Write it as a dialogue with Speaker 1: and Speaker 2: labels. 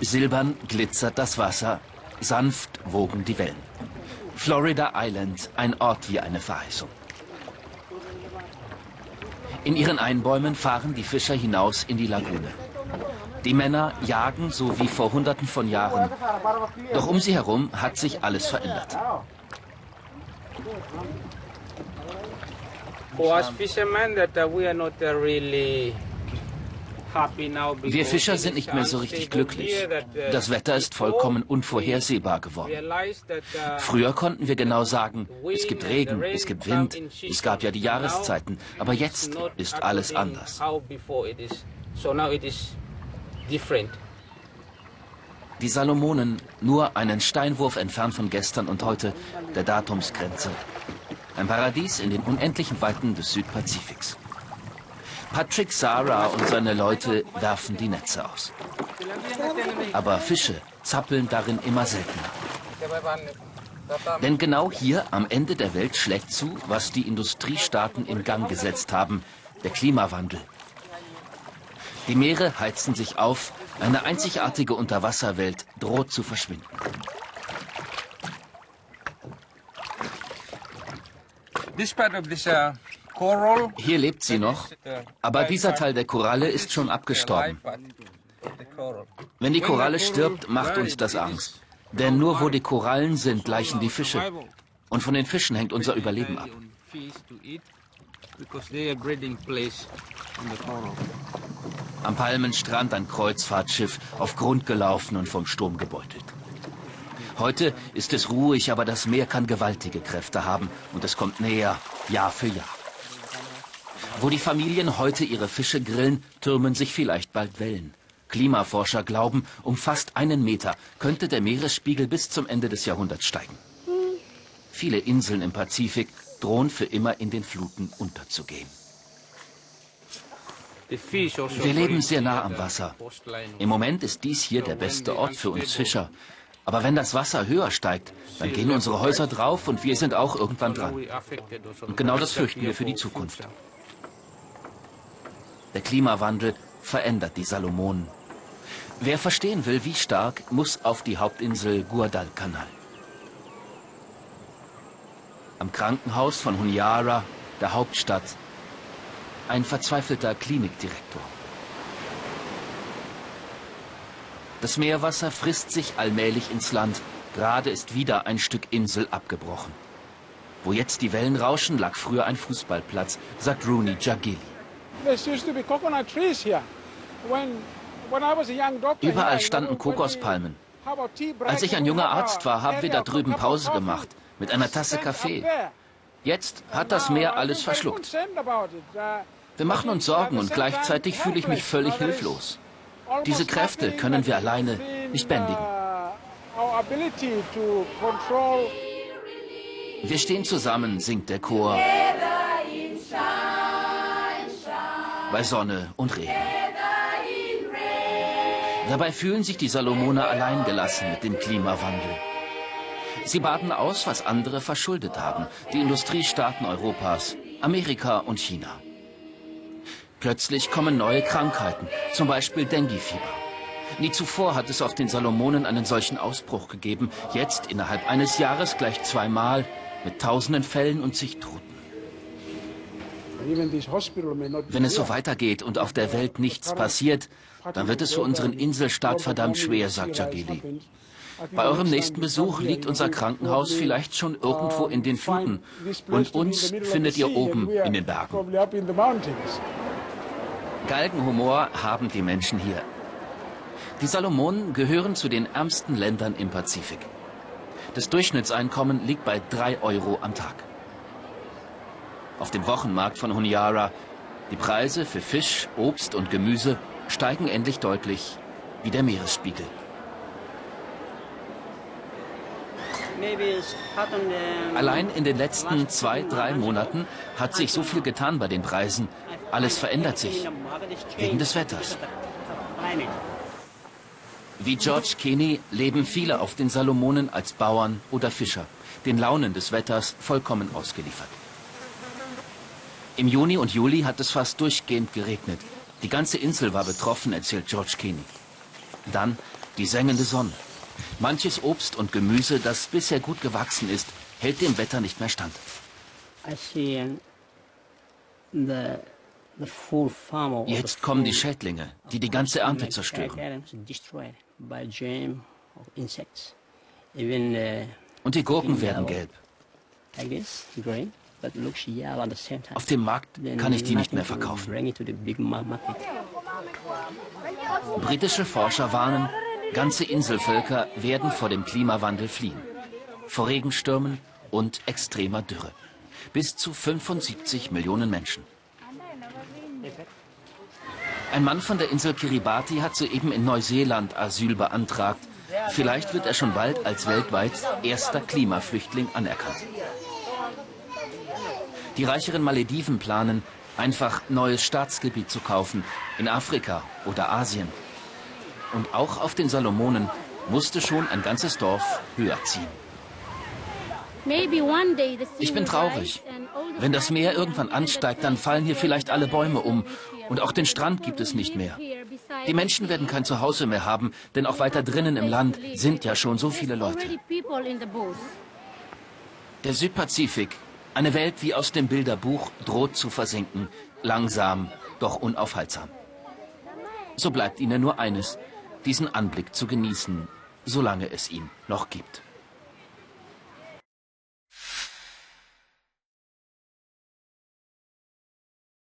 Speaker 1: Silbern glitzert das Wasser, sanft wogen die Wellen. Florida Island, ein Ort wie eine Verheißung. In ihren Einbäumen fahren die Fischer hinaus in die Lagune. Die Männer jagen so wie vor Hunderten von Jahren. Doch um sie herum hat sich alles verändert.
Speaker 2: For us fishermen, that uh, we are not uh, really
Speaker 1: wir Fischer sind nicht mehr so richtig glücklich. Das Wetter ist vollkommen unvorhersehbar geworden. Früher konnten wir genau sagen, es gibt Regen, es gibt Wind, es gab ja die Jahreszeiten, aber jetzt ist alles anders. Die Salomonen, nur einen Steinwurf entfernt von gestern und heute, der Datumsgrenze. Ein Paradies in den unendlichen Weiten des Südpazifiks. Patrick Sarah und seine Leute werfen die Netze aus. Aber Fische zappeln darin immer seltener. Denn genau hier am Ende der Welt schlägt zu, was die Industriestaaten in Gang gesetzt haben, der Klimawandel. Die Meere heizen sich auf, eine einzigartige Unterwasserwelt droht zu verschwinden.
Speaker 2: This part of this uh,
Speaker 1: hier lebt sie noch, aber dieser Teil der Koralle ist schon abgestorben. Wenn die Koralle stirbt, macht uns das Angst. Denn nur wo die Korallen sind, gleichen die Fische. Und von den Fischen hängt unser Überleben ab. Am Palmenstrand ein Kreuzfahrtschiff, auf Grund gelaufen und vom Sturm gebeutelt. Heute ist es ruhig, aber das Meer kann gewaltige Kräfte haben und es kommt näher, Jahr für Jahr. Wo die Familien heute ihre Fische grillen, türmen sich vielleicht bald Wellen. Klimaforscher glauben, um fast einen Meter könnte der Meeresspiegel bis zum Ende des Jahrhunderts steigen. Viele Inseln im Pazifik drohen für immer in den Fluten unterzugehen. Wir leben sehr nah am Wasser. Im Moment ist dies hier der beste Ort für uns Fischer. Aber wenn das Wasser höher steigt, dann gehen unsere Häuser drauf und wir sind auch irgendwann dran. Und genau das fürchten wir für die Zukunft. Der Klimawandel verändert die Salomonen. Wer verstehen will, wie stark, muss auf die Hauptinsel Guadalcanal. Am Krankenhaus von Honiara, der Hauptstadt, ein verzweifelter Klinikdirektor. Das Meerwasser frisst sich allmählich ins Land. Gerade ist wieder ein Stück Insel abgebrochen. Wo jetzt die Wellen rauschen, lag früher ein Fußballplatz, sagt Rooney Jagili. Überall standen Kokospalmen. Als ich ein junger Arzt war, haben wir da drüben Pause gemacht mit einer Tasse Kaffee. Jetzt hat das Meer alles verschluckt. Uh, wir machen uns Sorgen und gleichzeitig fühle ich mich völlig hilflos. Diese Kräfte können wir alleine nicht bändigen. Uh, wir stehen zusammen, singt der Chor bei Sonne und Regen. Dabei fühlen sich die Salomoner alleingelassen mit dem Klimawandel. Sie baden aus, was andere verschuldet haben, die Industriestaaten Europas, Amerika und China. Plötzlich kommen neue Krankheiten, zum Beispiel Dengue-Fieber. Nie zuvor hat es auf den Salomonen einen solchen Ausbruch gegeben. Jetzt innerhalb eines Jahres gleich zweimal mit tausenden Fällen und zig Toten. Wenn es so weitergeht und auf der Welt nichts passiert, dann wird es für unseren Inselstaat verdammt schwer, sagt Jagili. Bei eurem nächsten Besuch liegt unser Krankenhaus vielleicht schon irgendwo in den Fluten und uns findet ihr oben in den Bergen. Galgenhumor haben die Menschen hier. Die Salomonen gehören zu den ärmsten Ländern im Pazifik. Das Durchschnittseinkommen liegt bei drei Euro am Tag auf dem Wochenmarkt von Honiara. Die Preise für Fisch, Obst und Gemüse steigen endlich deutlich wie der Meeresspiegel. Allein in den letzten zwei, drei Monaten hat sich so viel getan bei den Preisen. Alles verändert sich. Wegen des Wetters. Wie George Kenny leben viele auf den Salomonen als Bauern oder Fischer, den Launen des Wetters vollkommen ausgeliefert. Im Juni und Juli hat es fast durchgehend geregnet. Die ganze Insel war betroffen, erzählt George Keeney. Dann die sengende Sonne. Manches Obst und Gemüse, das bisher gut gewachsen ist, hält dem Wetter nicht mehr stand. Jetzt kommen die Schädlinge, die die ganze Ernte zerstören. Und die Gurken werden gelb. Auf dem Markt kann ich die nicht mehr verkaufen. Britische Forscher warnen, ganze Inselvölker werden vor dem Klimawandel fliehen. Vor Regenstürmen und extremer Dürre. Bis zu 75 Millionen Menschen. Ein Mann von der Insel Kiribati hat soeben in Neuseeland Asyl beantragt. Vielleicht wird er schon bald als weltweit erster Klimaflüchtling anerkannt. Die reicheren Malediven planen, einfach neues Staatsgebiet zu kaufen, in Afrika oder Asien. Und auch auf den Salomonen musste schon ein ganzes Dorf höher ziehen. Ich bin traurig. Wenn das Meer irgendwann ansteigt, dann fallen hier vielleicht alle Bäume um. Und auch den Strand gibt es nicht mehr. Die Menschen werden kein Zuhause mehr haben, denn auch weiter drinnen im Land sind ja schon so viele Leute. Der Südpazifik eine Welt wie aus dem Bilderbuch droht zu versinken, langsam, doch unaufhaltsam. So bleibt ihnen nur eines, diesen Anblick zu genießen, solange es ihn noch gibt.